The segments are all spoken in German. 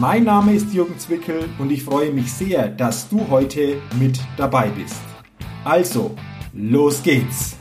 Mein Name ist Jürgen Zwickel und ich freue mich sehr, dass du heute mit dabei bist. Also, los geht's!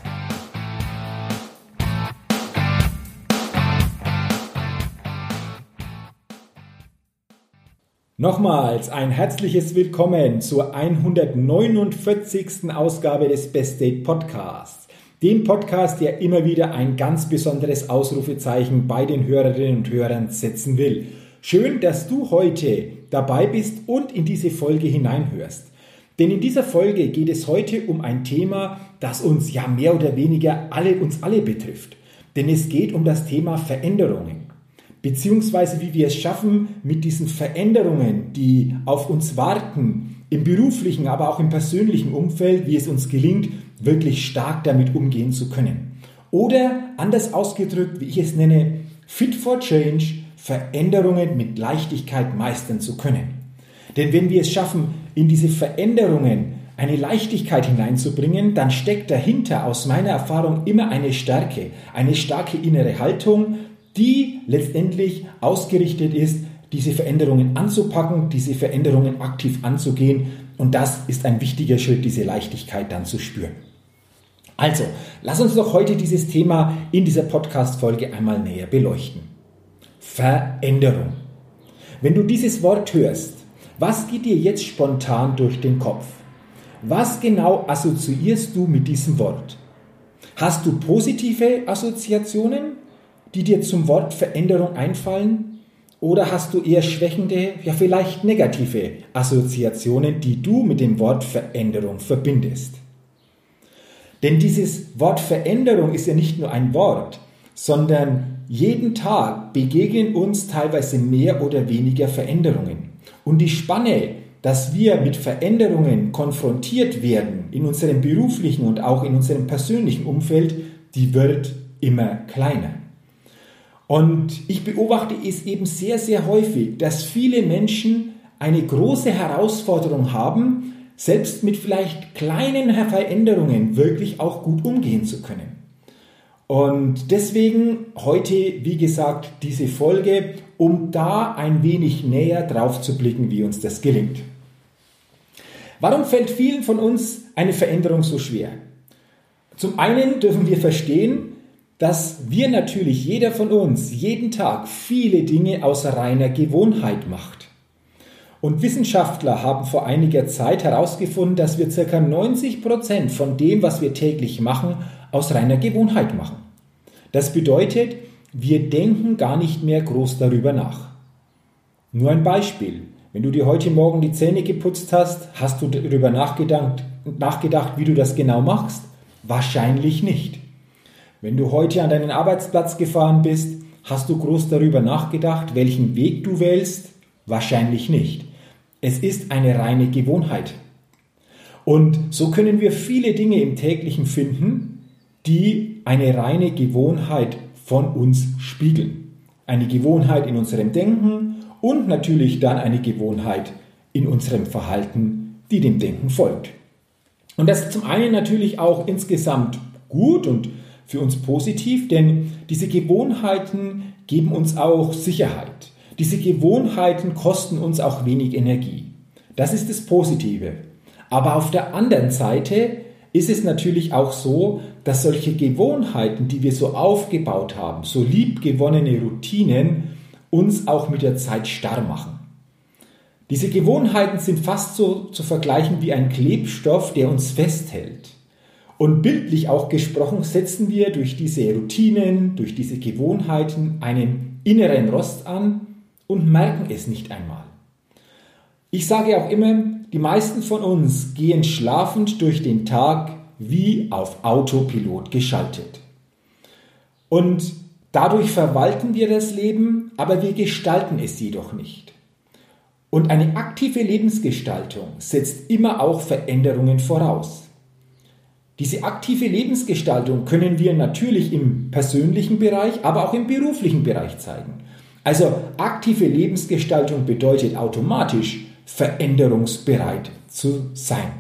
Nochmals ein herzliches Willkommen zur 149. Ausgabe des Best Date Podcasts. Dem Podcast, der immer wieder ein ganz besonderes Ausrufezeichen bei den Hörerinnen und Hörern setzen will. Schön, dass du heute dabei bist und in diese Folge hineinhörst. Denn in dieser Folge geht es heute um ein Thema, das uns ja mehr oder weniger alle, uns alle betrifft. Denn es geht um das Thema Veränderungen. Beziehungsweise wie wir es schaffen, mit diesen Veränderungen, die auf uns warten, im beruflichen, aber auch im persönlichen Umfeld, wie es uns gelingt, wirklich stark damit umgehen zu können. Oder anders ausgedrückt, wie ich es nenne, Fit for Change, Veränderungen mit Leichtigkeit meistern zu können. Denn wenn wir es schaffen, in diese Veränderungen eine Leichtigkeit hineinzubringen, dann steckt dahinter aus meiner Erfahrung immer eine Stärke, eine starke innere Haltung, die letztendlich ausgerichtet ist, diese Veränderungen anzupacken, diese Veränderungen aktiv anzugehen. Und das ist ein wichtiger Schritt, diese Leichtigkeit dann zu spüren. Also, lass uns doch heute dieses Thema in dieser Podcast-Folge einmal näher beleuchten. Veränderung. Wenn du dieses Wort hörst, was geht dir jetzt spontan durch den Kopf? Was genau assoziierst du mit diesem Wort? Hast du positive Assoziationen, die dir zum Wort Veränderung einfallen? Oder hast du eher schwächende, ja vielleicht negative Assoziationen, die du mit dem Wort Veränderung verbindest? Denn dieses Wort Veränderung ist ja nicht nur ein Wort, sondern jeden Tag begegnen uns teilweise mehr oder weniger Veränderungen. Und die Spanne, dass wir mit Veränderungen konfrontiert werden in unserem beruflichen und auch in unserem persönlichen Umfeld, die wird immer kleiner. Und ich beobachte es eben sehr, sehr häufig, dass viele Menschen eine große Herausforderung haben, selbst mit vielleicht kleinen Veränderungen wirklich auch gut umgehen zu können. Und deswegen heute, wie gesagt, diese Folge, um da ein wenig näher drauf zu blicken, wie uns das gelingt. Warum fällt vielen von uns eine Veränderung so schwer? Zum einen dürfen wir verstehen, dass wir natürlich, jeder von uns, jeden Tag viele Dinge aus reiner Gewohnheit macht. Und Wissenschaftler haben vor einiger Zeit herausgefunden, dass wir ca. 90 Prozent von dem, was wir täglich machen, aus reiner Gewohnheit machen. Das bedeutet, wir denken gar nicht mehr groß darüber nach. Nur ein Beispiel. Wenn du dir heute Morgen die Zähne geputzt hast, hast du darüber nachgedacht, nachgedacht, wie du das genau machst? Wahrscheinlich nicht. Wenn du heute an deinen Arbeitsplatz gefahren bist, hast du groß darüber nachgedacht, welchen Weg du wählst? Wahrscheinlich nicht. Es ist eine reine Gewohnheit. Und so können wir viele Dinge im täglichen finden, die eine reine Gewohnheit von uns spiegeln. Eine Gewohnheit in unserem Denken und natürlich dann eine Gewohnheit in unserem Verhalten, die dem Denken folgt. Und das ist zum einen natürlich auch insgesamt gut und für uns positiv, denn diese Gewohnheiten geben uns auch Sicherheit. Diese Gewohnheiten kosten uns auch wenig Energie. Das ist das Positive. Aber auf der anderen Seite ist es natürlich auch so, dass solche Gewohnheiten, die wir so aufgebaut haben, so liebgewonnene Routinen, uns auch mit der Zeit starr machen. Diese Gewohnheiten sind fast so zu vergleichen wie ein Klebstoff, der uns festhält. Und bildlich auch gesprochen setzen wir durch diese Routinen, durch diese Gewohnheiten einen inneren Rost an und merken es nicht einmal. Ich sage auch immer, die meisten von uns gehen schlafend durch den Tag wie auf Autopilot geschaltet. Und dadurch verwalten wir das Leben, aber wir gestalten es jedoch nicht. Und eine aktive Lebensgestaltung setzt immer auch Veränderungen voraus. Diese aktive Lebensgestaltung können wir natürlich im persönlichen Bereich, aber auch im beruflichen Bereich zeigen. Also aktive Lebensgestaltung bedeutet automatisch veränderungsbereit zu sein.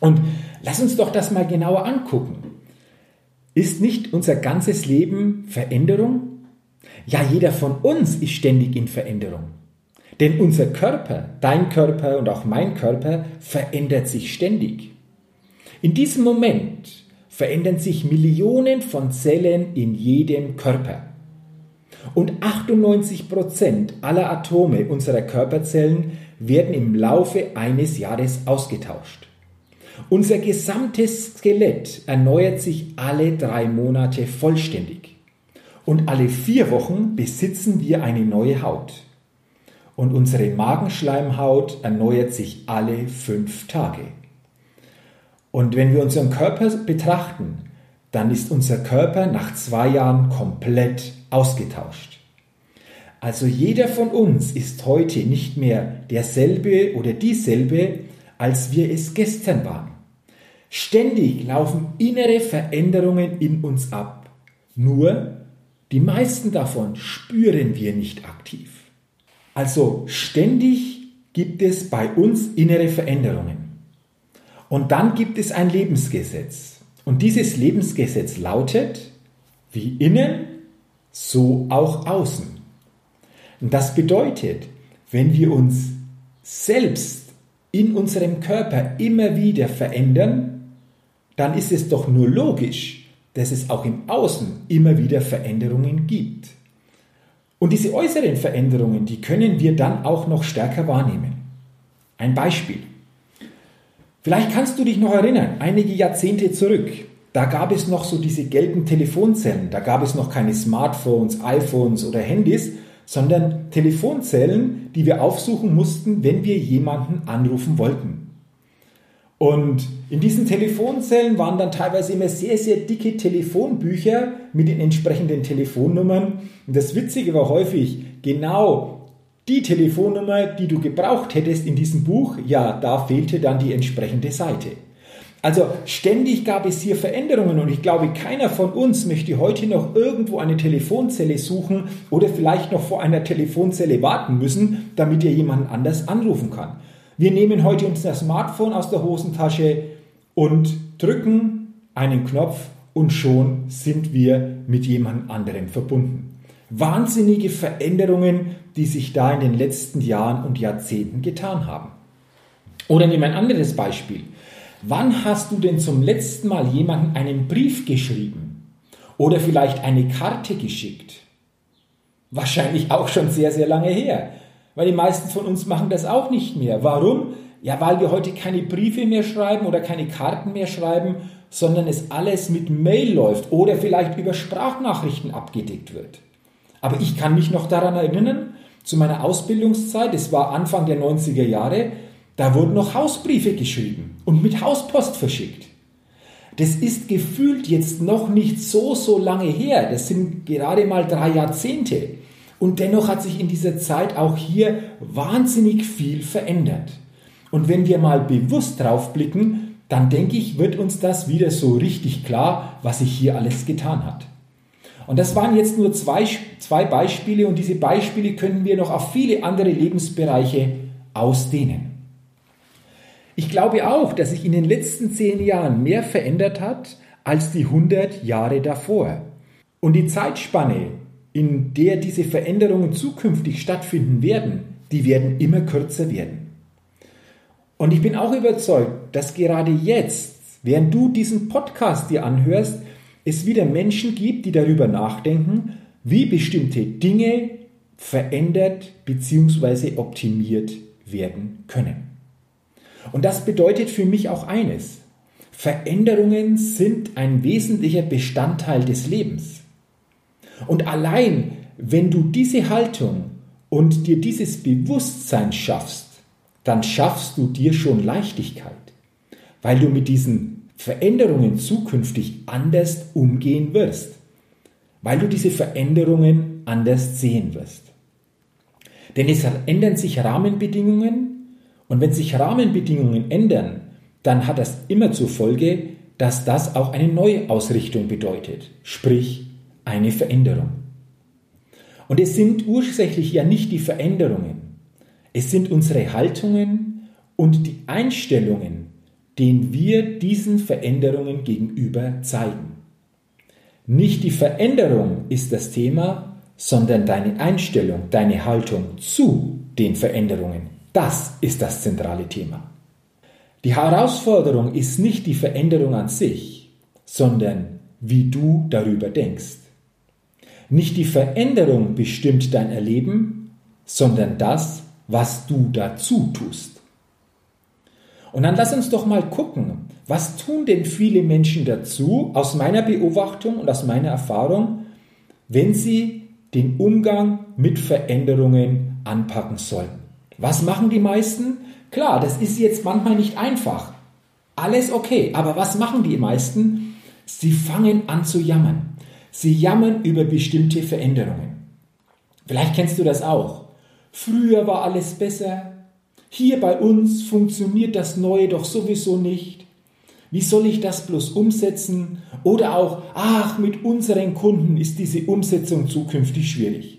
Und lass uns doch das mal genauer angucken. Ist nicht unser ganzes Leben Veränderung? Ja, jeder von uns ist ständig in Veränderung. Denn unser Körper, dein Körper und auch mein Körper verändert sich ständig. In diesem Moment verändern sich Millionen von Zellen in jedem Körper. Und 98 Prozent aller Atome unserer Körperzellen werden im Laufe eines Jahres ausgetauscht. Unser gesamtes Skelett erneuert sich alle drei Monate vollständig. Und alle vier Wochen besitzen wir eine neue Haut. Und unsere Magenschleimhaut erneuert sich alle fünf Tage. Und wenn wir unseren Körper betrachten, dann ist unser Körper nach zwei Jahren komplett ausgetauscht. Also jeder von uns ist heute nicht mehr derselbe oder dieselbe, als wir es gestern waren. Ständig laufen innere Veränderungen in uns ab. Nur die meisten davon spüren wir nicht aktiv. Also ständig gibt es bei uns innere Veränderungen. Und dann gibt es ein Lebensgesetz. Und dieses Lebensgesetz lautet, wie innen, so auch außen. Und das bedeutet, wenn wir uns selbst in unserem Körper immer wieder verändern, dann ist es doch nur logisch, dass es auch im Außen immer wieder Veränderungen gibt. Und diese äußeren Veränderungen, die können wir dann auch noch stärker wahrnehmen. Ein Beispiel. Vielleicht kannst du dich noch erinnern, einige Jahrzehnte zurück, da gab es noch so diese gelben Telefonzellen, da gab es noch keine Smartphones, iPhones oder Handys, sondern Telefonzellen, die wir aufsuchen mussten, wenn wir jemanden anrufen wollten. Und in diesen Telefonzellen waren dann teilweise immer sehr, sehr dicke Telefonbücher mit den entsprechenden Telefonnummern. Und das Witzige war häufig, genau die Telefonnummer, die du gebraucht hättest in diesem Buch, ja, da fehlte dann die entsprechende Seite. Also ständig gab es hier Veränderungen und ich glaube, keiner von uns möchte heute noch irgendwo eine Telefonzelle suchen oder vielleicht noch vor einer Telefonzelle warten müssen, damit er jemanden anders anrufen kann. Wir nehmen heute unser Smartphone aus der Hosentasche und drücken einen Knopf und schon sind wir mit jemand anderem verbunden. Wahnsinnige Veränderungen, die sich da in den letzten Jahren und Jahrzehnten getan haben. Oder nehmen wir ein anderes Beispiel. Wann hast du denn zum letzten Mal jemandem einen Brief geschrieben? Oder vielleicht eine Karte geschickt? Wahrscheinlich auch schon sehr, sehr lange her. Weil die meisten von uns machen das auch nicht mehr. Warum? Ja, weil wir heute keine Briefe mehr schreiben oder keine Karten mehr schreiben, sondern es alles mit Mail läuft oder vielleicht über Sprachnachrichten abgedeckt wird. Aber ich kann mich noch daran erinnern, zu meiner Ausbildungszeit, es war Anfang der 90er Jahre, da wurden noch Hausbriefe geschrieben und mit Hauspost verschickt. Das ist gefühlt jetzt noch nicht so, so lange her. Das sind gerade mal drei Jahrzehnte. Und dennoch hat sich in dieser Zeit auch hier wahnsinnig viel verändert. Und wenn wir mal bewusst drauf blicken, dann denke ich, wird uns das wieder so richtig klar, was sich hier alles getan hat. Und das waren jetzt nur zwei, zwei Beispiele und diese Beispiele können wir noch auf viele andere Lebensbereiche ausdehnen. Ich glaube auch, dass sich in den letzten zehn Jahren mehr verändert hat als die 100 Jahre davor. Und die Zeitspanne, in der diese Veränderungen zukünftig stattfinden werden, die werden immer kürzer werden. Und ich bin auch überzeugt, dass gerade jetzt, während du diesen Podcast dir anhörst, es wieder Menschen gibt, die darüber nachdenken, wie bestimmte Dinge verändert bzw. optimiert werden können. Und das bedeutet für mich auch eines. Veränderungen sind ein wesentlicher Bestandteil des Lebens. Und allein, wenn du diese Haltung und dir dieses Bewusstsein schaffst, dann schaffst du dir schon Leichtigkeit, weil du mit diesen Veränderungen zukünftig anders umgehen wirst, weil du diese Veränderungen anders sehen wirst. Denn es ändern sich Rahmenbedingungen und wenn sich Rahmenbedingungen ändern, dann hat das immer zur Folge, dass das auch eine Neuausrichtung bedeutet, sprich eine Veränderung. Und es sind ursächlich ja nicht die Veränderungen, es sind unsere Haltungen und die Einstellungen, denen wir diesen Veränderungen gegenüber zeigen. Nicht die Veränderung ist das Thema, sondern deine Einstellung, deine Haltung zu den Veränderungen. Das ist das zentrale Thema. Die Herausforderung ist nicht die Veränderung an sich, sondern wie du darüber denkst. Nicht die Veränderung bestimmt dein Erleben, sondern das, was du dazu tust. Und dann lass uns doch mal gucken, was tun denn viele Menschen dazu, aus meiner Beobachtung und aus meiner Erfahrung, wenn sie den Umgang mit Veränderungen anpacken sollen. Was machen die meisten? Klar, das ist jetzt manchmal nicht einfach. Alles okay, aber was machen die meisten? Sie fangen an zu jammern. Sie jammern über bestimmte Veränderungen. Vielleicht kennst du das auch. Früher war alles besser. Hier bei uns funktioniert das Neue doch sowieso nicht. Wie soll ich das bloß umsetzen? Oder auch, ach, mit unseren Kunden ist diese Umsetzung zukünftig schwierig.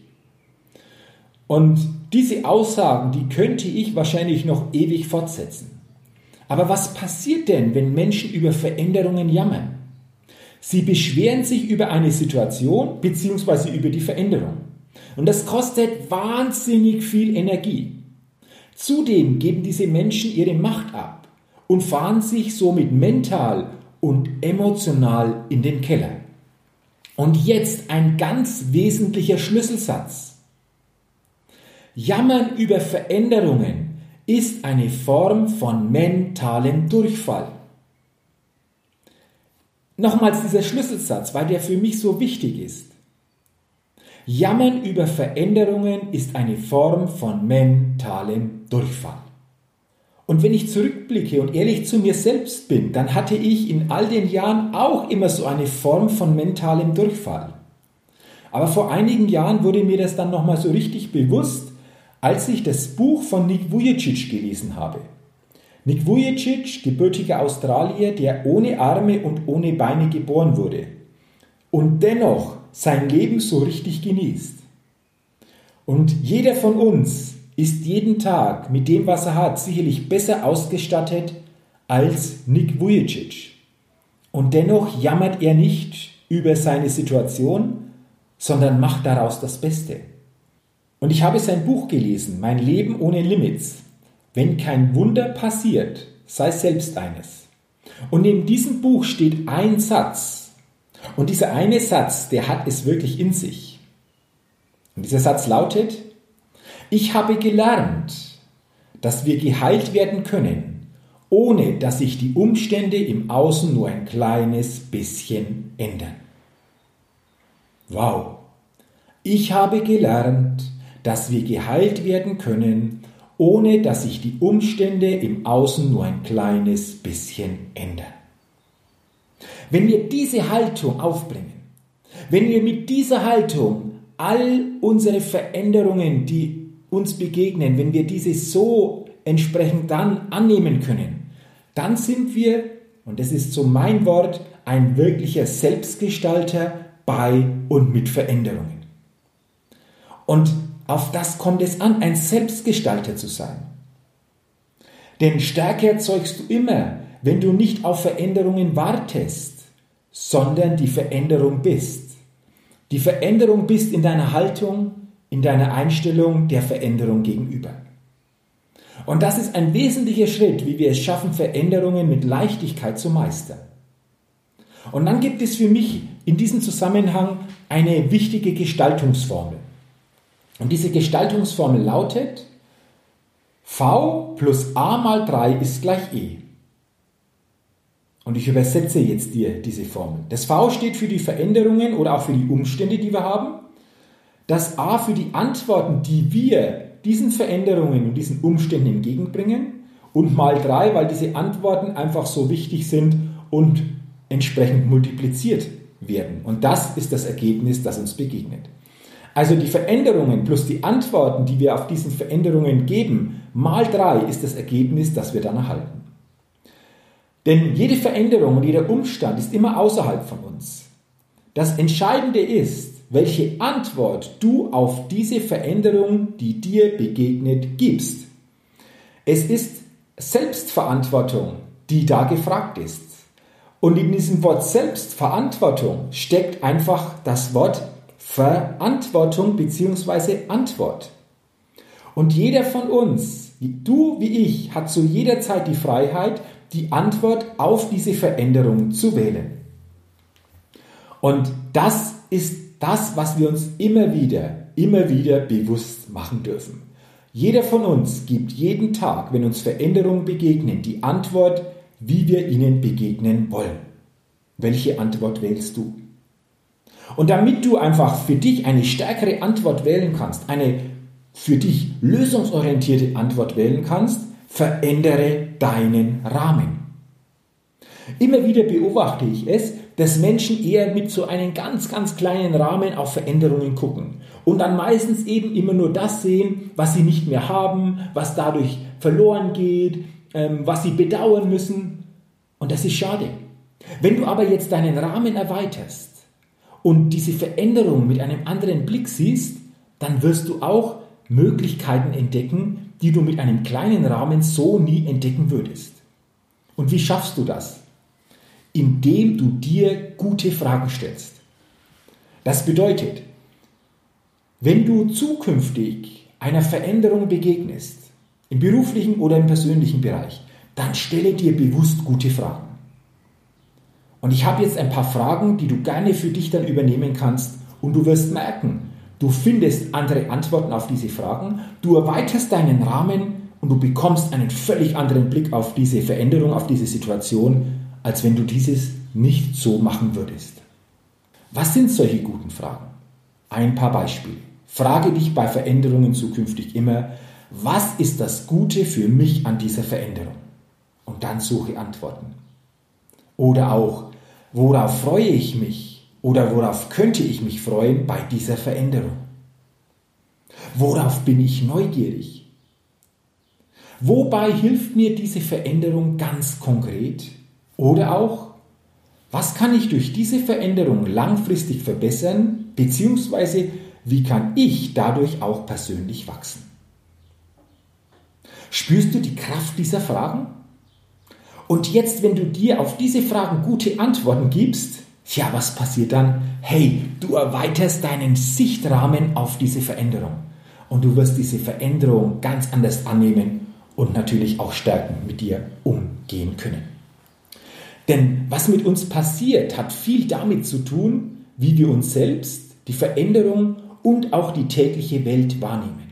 Und diese Aussagen, die könnte ich wahrscheinlich noch ewig fortsetzen. Aber was passiert denn, wenn Menschen über Veränderungen jammern? Sie beschweren sich über eine Situation bzw. über die Veränderung. Und das kostet wahnsinnig viel Energie. Zudem geben diese Menschen ihre Macht ab und fahren sich somit mental und emotional in den Keller. Und jetzt ein ganz wesentlicher Schlüsselsatz. Jammern über Veränderungen ist eine Form von mentalem Durchfall. Nochmals dieser Schlüsselsatz, weil der für mich so wichtig ist. Jammern über Veränderungen ist eine Form von mentalem Durchfall. Und wenn ich zurückblicke und ehrlich zu mir selbst bin, dann hatte ich in all den Jahren auch immer so eine Form von mentalem Durchfall. Aber vor einigen Jahren wurde mir das dann nochmal so richtig bewusst, als ich das Buch von Nick Vujicic gelesen habe. Nick Vujicic, gebürtiger Australier, der ohne Arme und ohne Beine geboren wurde und dennoch sein Leben so richtig genießt. Und jeder von uns ist jeden Tag mit dem, was er hat, sicherlich besser ausgestattet als Nick Vujicic. Und dennoch jammert er nicht über seine Situation, sondern macht daraus das Beste. Und ich habe sein Buch gelesen, Mein Leben ohne Limits. Wenn kein Wunder passiert, sei selbst eines. Und in diesem Buch steht ein Satz. Und dieser eine Satz, der hat es wirklich in sich. Und dieser Satz lautet, ich habe gelernt, dass wir geheilt werden können, ohne dass sich die Umstände im Außen nur ein kleines bisschen ändern. Wow. Ich habe gelernt, dass wir geheilt werden können, ohne dass sich die Umstände im Außen nur ein kleines bisschen ändern. Wenn wir diese Haltung aufbringen, wenn wir mit dieser Haltung all unsere Veränderungen, die uns begegnen, wenn wir diese so entsprechend dann annehmen können, dann sind wir, und das ist so mein Wort, ein wirklicher Selbstgestalter bei und mit Veränderungen. Und auf das kommt es an, ein Selbstgestalter zu sein. Denn Stärke erzeugst du immer, wenn du nicht auf Veränderungen wartest, sondern die Veränderung bist. Die Veränderung bist in deiner Haltung, in deiner Einstellung der Veränderung gegenüber. Und das ist ein wesentlicher Schritt, wie wir es schaffen, Veränderungen mit Leichtigkeit zu meistern. Und dann gibt es für mich in diesem Zusammenhang eine wichtige Gestaltungsformel. Und diese Gestaltungsformel lautet, V plus a mal 3 ist gleich e. Und ich übersetze jetzt dir diese Formel. Das V steht für die Veränderungen oder auch für die Umstände, die wir haben. Das A für die Antworten, die wir diesen Veränderungen und diesen Umständen entgegenbringen. Und mal 3, weil diese Antworten einfach so wichtig sind und entsprechend multipliziert werden. Und das ist das Ergebnis, das uns begegnet. Also die Veränderungen plus die Antworten, die wir auf diesen Veränderungen geben, mal drei ist das Ergebnis, das wir dann erhalten. Denn jede Veränderung und jeder Umstand ist immer außerhalb von uns. Das Entscheidende ist, welche Antwort du auf diese Veränderung, die dir begegnet, gibst. Es ist Selbstverantwortung, die da gefragt ist. Und in diesem Wort Selbstverantwortung steckt einfach das Wort Verantwortung bzw. Antwort. Und jeder von uns, du wie ich, hat zu jeder Zeit die Freiheit, die Antwort auf diese Veränderung zu wählen. Und das ist das, was wir uns immer wieder, immer wieder bewusst machen dürfen. Jeder von uns gibt jeden Tag, wenn uns Veränderungen begegnen, die Antwort, wie wir ihnen begegnen wollen. Welche Antwort wählst du? Und damit du einfach für dich eine stärkere Antwort wählen kannst, eine für dich lösungsorientierte Antwort wählen kannst, verändere deinen Rahmen. Immer wieder beobachte ich es, dass Menschen eher mit so einem ganz, ganz kleinen Rahmen auf Veränderungen gucken und dann meistens eben immer nur das sehen, was sie nicht mehr haben, was dadurch verloren geht, ähm, was sie bedauern müssen. Und das ist schade. Wenn du aber jetzt deinen Rahmen erweiterst und diese Veränderung mit einem anderen Blick siehst, dann wirst du auch Möglichkeiten entdecken, die du mit einem kleinen Rahmen so nie entdecken würdest. Und wie schaffst du das? indem du dir gute Fragen stellst. Das bedeutet, wenn du zukünftig einer Veränderung begegnest, im beruflichen oder im persönlichen Bereich, dann stelle dir bewusst gute Fragen. Und ich habe jetzt ein paar Fragen, die du gerne für dich dann übernehmen kannst und du wirst merken, du findest andere Antworten auf diese Fragen, du erweiterst deinen Rahmen und du bekommst einen völlig anderen Blick auf diese Veränderung, auf diese Situation, als wenn du dieses nicht so machen würdest. Was sind solche guten Fragen? Ein paar Beispiele. Frage dich bei Veränderungen zukünftig immer, was ist das Gute für mich an dieser Veränderung? Und dann suche Antworten. Oder auch, worauf freue ich mich oder worauf könnte ich mich freuen bei dieser Veränderung? Worauf bin ich neugierig? Wobei hilft mir diese Veränderung ganz konkret? Oder auch, was kann ich durch diese Veränderung langfristig verbessern, beziehungsweise wie kann ich dadurch auch persönlich wachsen? Spürst du die Kraft dieser Fragen? Und jetzt, wenn du dir auf diese Fragen gute Antworten gibst, ja, was passiert dann? Hey, du erweiterst deinen Sichtrahmen auf diese Veränderung. Und du wirst diese Veränderung ganz anders annehmen und natürlich auch stärken mit dir umgehen können. Denn was mit uns passiert, hat viel damit zu tun, wie wir uns selbst, die Veränderung und auch die tägliche Welt wahrnehmen.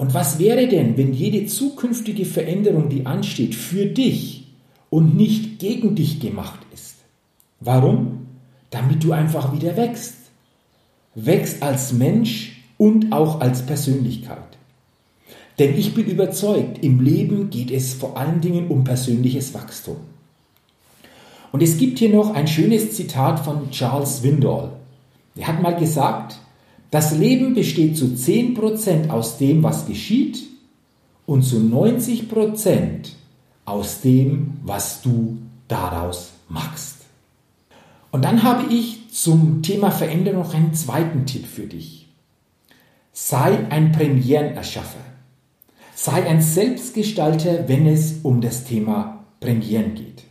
Und was wäre denn, wenn jede zukünftige Veränderung, die ansteht, für dich und nicht gegen dich gemacht ist? Warum? Damit du einfach wieder wächst. Wächst als Mensch und auch als Persönlichkeit. Denn ich bin überzeugt, im Leben geht es vor allen Dingen um persönliches Wachstum. Und es gibt hier noch ein schönes Zitat von Charles Windall. Er hat mal gesagt, das Leben besteht zu 10% aus dem, was geschieht und zu 90% aus dem, was du daraus machst. Und dann habe ich zum Thema Veränderung noch einen zweiten Tipp für dich. Sei ein Premierenerschaffer. Sei ein Selbstgestalter, wenn es um das Thema Premieren geht.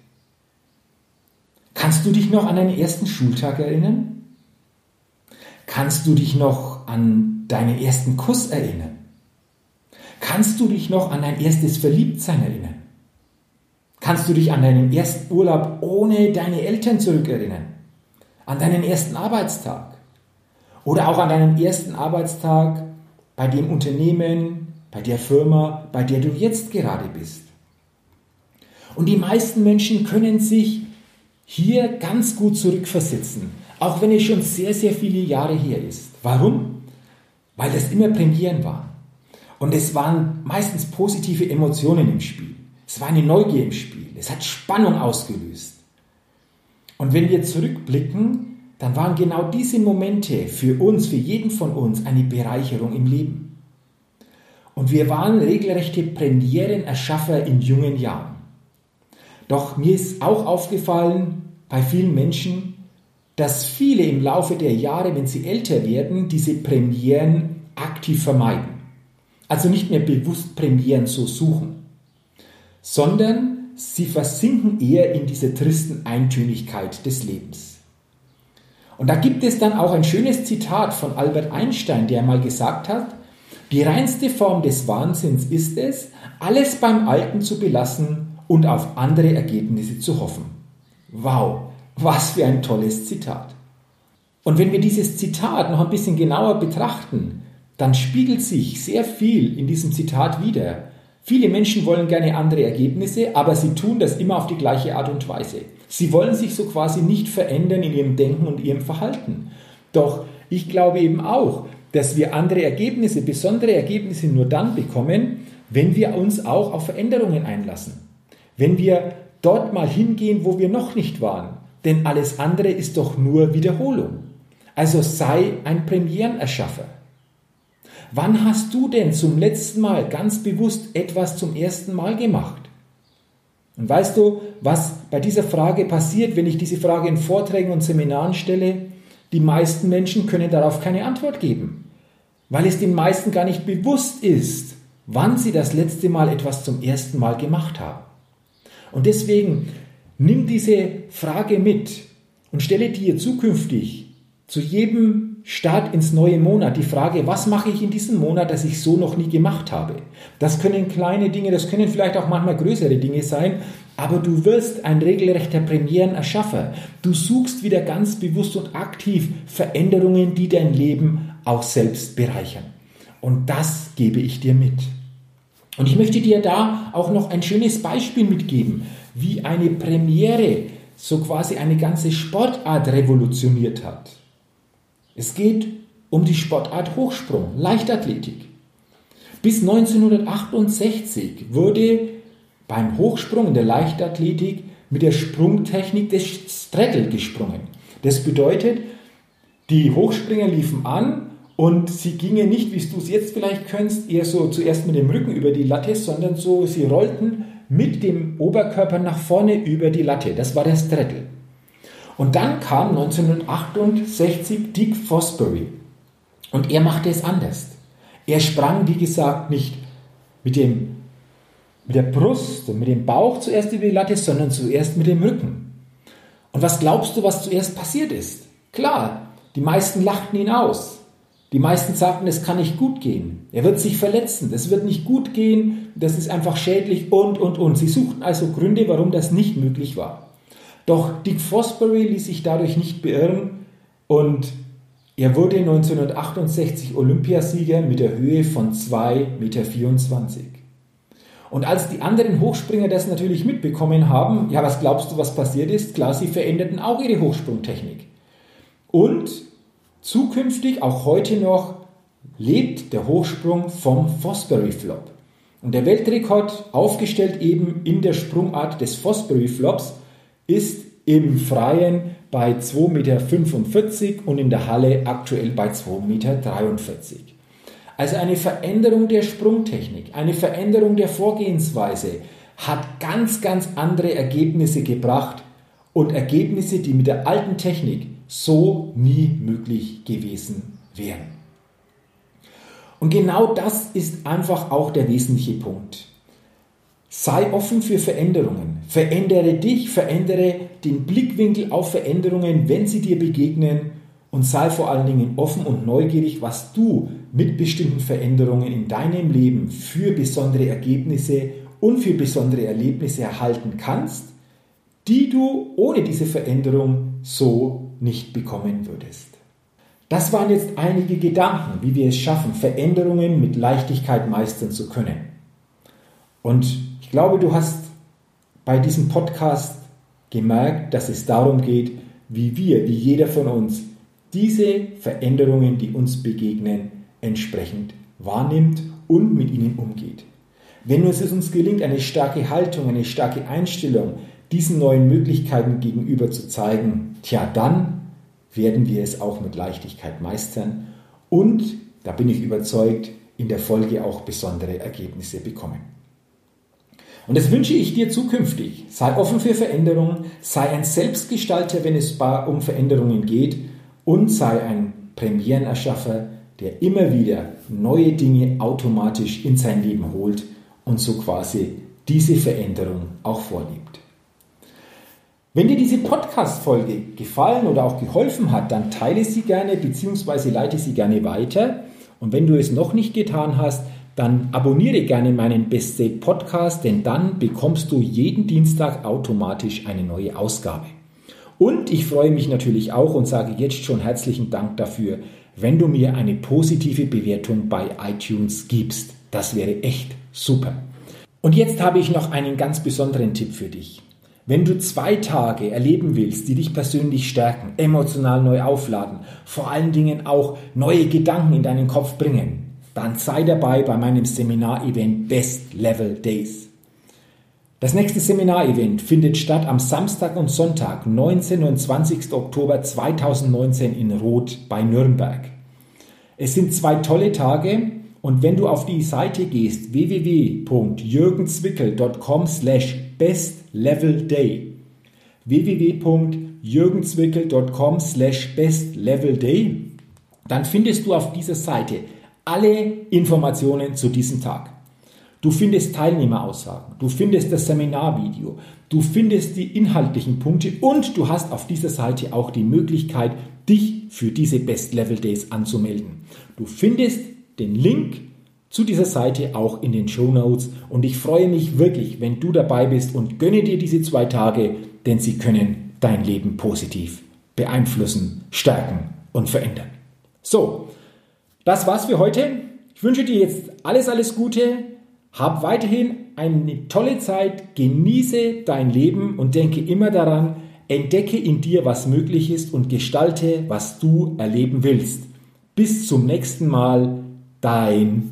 Kannst du dich noch an deinen ersten Schultag erinnern? Kannst du dich noch an deinen ersten Kuss erinnern? Kannst du dich noch an dein erstes Verliebtsein erinnern? Kannst du dich an deinen ersten Urlaub ohne deine Eltern zurückerinnern? An deinen ersten Arbeitstag? Oder auch an deinen ersten Arbeitstag bei dem Unternehmen, bei der Firma, bei der du jetzt gerade bist. Und die meisten Menschen können sich hier ganz gut zurückversetzen, auch wenn es schon sehr, sehr viele Jahre her ist. Warum? Weil das immer Premieren war. Und es waren meistens positive Emotionen im Spiel. Es war eine Neugier im Spiel. Es hat Spannung ausgelöst. Und wenn wir zurückblicken, dann waren genau diese Momente für uns, für jeden von uns eine Bereicherung im Leben. Und wir waren regelrechte Premierenerschaffer in jungen Jahren. Doch mir ist auch aufgefallen bei vielen Menschen, dass viele im Laufe der Jahre, wenn sie älter werden, diese Premieren aktiv vermeiden. Also nicht mehr bewusst Premieren so suchen, sondern sie versinken eher in dieser tristen Eintönigkeit des Lebens. Und da gibt es dann auch ein schönes Zitat von Albert Einstein, der mal gesagt hat, die reinste Form des Wahnsinns ist es, alles beim Alten zu belassen und auf andere Ergebnisse zu hoffen. Wow, was für ein tolles Zitat. Und wenn wir dieses Zitat noch ein bisschen genauer betrachten, dann spiegelt sich sehr viel in diesem Zitat wieder. Viele Menschen wollen gerne andere Ergebnisse, aber sie tun das immer auf die gleiche Art und Weise. Sie wollen sich so quasi nicht verändern in ihrem Denken und ihrem Verhalten. Doch ich glaube eben auch, dass wir andere Ergebnisse, besondere Ergebnisse nur dann bekommen, wenn wir uns auch auf Veränderungen einlassen. Wenn wir dort mal hingehen, wo wir noch nicht waren. Denn alles andere ist doch nur Wiederholung. Also sei ein Premierenerschaffer. Wann hast du denn zum letzten Mal ganz bewusst etwas zum ersten Mal gemacht? Und weißt du, was bei dieser Frage passiert, wenn ich diese Frage in Vorträgen und Seminaren stelle? Die meisten Menschen können darauf keine Antwort geben, weil es den meisten gar nicht bewusst ist, wann sie das letzte Mal etwas zum ersten Mal gemacht haben. Und deswegen nimm diese Frage mit und stelle dir zukünftig zu jedem Start ins neue Monat die Frage, was mache ich in diesem Monat, das ich so noch nie gemacht habe? Das können kleine Dinge, das können vielleicht auch manchmal größere Dinge sein, aber du wirst ein regelrechter Premierenerschaffer. Du suchst wieder ganz bewusst und aktiv Veränderungen, die dein Leben auch selbst bereichern. Und das gebe ich dir mit. Und ich möchte dir da auch noch ein schönes Beispiel mitgeben, wie eine Premiere so quasi eine ganze Sportart revolutioniert hat. Es geht um die Sportart Hochsprung, Leichtathletik. Bis 1968 wurde beim Hochsprung in der Leichtathletik mit der Sprungtechnik des Straddle gesprungen. Das bedeutet, die Hochspringer liefen an und sie gingen nicht, wie du es jetzt vielleicht könntest, eher so zuerst mit dem Rücken über die Latte, sondern so, sie rollten mit dem Oberkörper nach vorne über die Latte. Das war der Straddle. Und dann kam 1968 Dick Fosbury und er machte es anders. Er sprang, wie gesagt, nicht mit dem mit der Brust und mit dem Bauch zuerst über die Latte, sondern zuerst mit dem Rücken. Und was glaubst du, was zuerst passiert ist? Klar, die meisten lachten ihn aus. Die meisten sagten, es kann nicht gut gehen. Er wird sich verletzen. Das wird nicht gut gehen. Das ist einfach schädlich und, und, und. Sie suchten also Gründe, warum das nicht möglich war. Doch Dick Fosbury ließ sich dadurch nicht beirren und er wurde 1968 Olympiasieger mit der Höhe von 2,24 Meter. Und als die anderen Hochspringer das natürlich mitbekommen haben, ja, was glaubst du, was passiert ist? Klar, sie veränderten auch ihre Hochsprungtechnik. Und zukünftig, auch heute noch, lebt der Hochsprung vom Fosbury Flop. Und der Weltrekord, aufgestellt eben in der Sprungart des Fosbury Flops, ist im Freien bei 2,45 Meter und in der Halle aktuell bei 2,43 Meter. Also eine Veränderung der Sprungtechnik, eine Veränderung der Vorgehensweise hat ganz, ganz andere Ergebnisse gebracht und Ergebnisse, die mit der alten Technik so nie möglich gewesen wären. Und genau das ist einfach auch der wesentliche Punkt. Sei offen für Veränderungen. Verändere dich, verändere den Blickwinkel auf Veränderungen, wenn sie dir begegnen und sei vor allen Dingen offen und neugierig, was du mit bestimmten Veränderungen in deinem Leben für besondere Ergebnisse und für besondere Erlebnisse erhalten kannst, die du ohne diese Veränderung so nicht bekommen würdest. Das waren jetzt einige Gedanken, wie wir es schaffen, Veränderungen mit Leichtigkeit meistern zu können. Und ich glaube, du hast bei diesem Podcast gemerkt, dass es darum geht, wie wir, wie jeder von uns, diese Veränderungen, die uns begegnen, entsprechend wahrnimmt und mit ihnen umgeht. Wenn es uns gelingt, eine starke Haltung, eine starke Einstellung diesen neuen Möglichkeiten gegenüber zu zeigen, tja, dann werden wir es auch mit Leichtigkeit meistern und, da bin ich überzeugt, in der Folge auch besondere Ergebnisse bekommen. Und das wünsche ich dir zukünftig. Sei offen für Veränderungen, sei ein Selbstgestalter, wenn es um Veränderungen geht und sei ein Premierenerschaffer, der immer wieder neue Dinge automatisch in sein Leben holt und so quasi diese Veränderung auch vorlebt. Wenn dir diese Podcast-Folge gefallen oder auch geholfen hat, dann teile sie gerne bzw. leite sie gerne weiter. Und wenn du es noch nicht getan hast, dann abonniere gerne meinen Best State Podcast, denn dann bekommst du jeden Dienstag automatisch eine neue Ausgabe. Und ich freue mich natürlich auch und sage jetzt schon herzlichen Dank dafür, wenn du mir eine positive Bewertung bei iTunes gibst. Das wäre echt super. Und jetzt habe ich noch einen ganz besonderen Tipp für dich. Wenn du zwei Tage erleben willst, die dich persönlich stärken, emotional neu aufladen, vor allen Dingen auch neue Gedanken in deinen Kopf bringen, dann sei dabei bei meinem Seminar-Event Best Level Days. Das nächste Seminarevent findet statt am Samstag und Sonntag, 19. und 20. Oktober 2019 in Roth bei Nürnberg. Es sind zwei tolle Tage und wenn du auf die Seite gehst www.jürgenzwickel.com slash bestlevelday www.jürgenzwickel.com slash bestlevelday dann findest du auf dieser Seite alle Informationen zu diesem Tag. Du findest Teilnehmeraussagen, du findest das Seminarvideo, du findest die inhaltlichen Punkte und du hast auf dieser Seite auch die Möglichkeit, dich für diese Best Level Days anzumelden. Du findest den Link zu dieser Seite auch in den Show Notes und ich freue mich wirklich, wenn du dabei bist und gönne dir diese zwei Tage, denn sie können dein Leben positiv beeinflussen, stärken und verändern. So, das war's für heute. Ich wünsche dir jetzt alles, alles Gute. Hab weiterhin eine tolle Zeit, genieße dein Leben und denke immer daran, entdecke in dir, was möglich ist und gestalte, was du erleben willst. Bis zum nächsten Mal, dein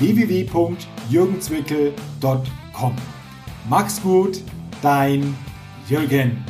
www.jürgenzwickel.com. Mach's gut, dein Jürgen.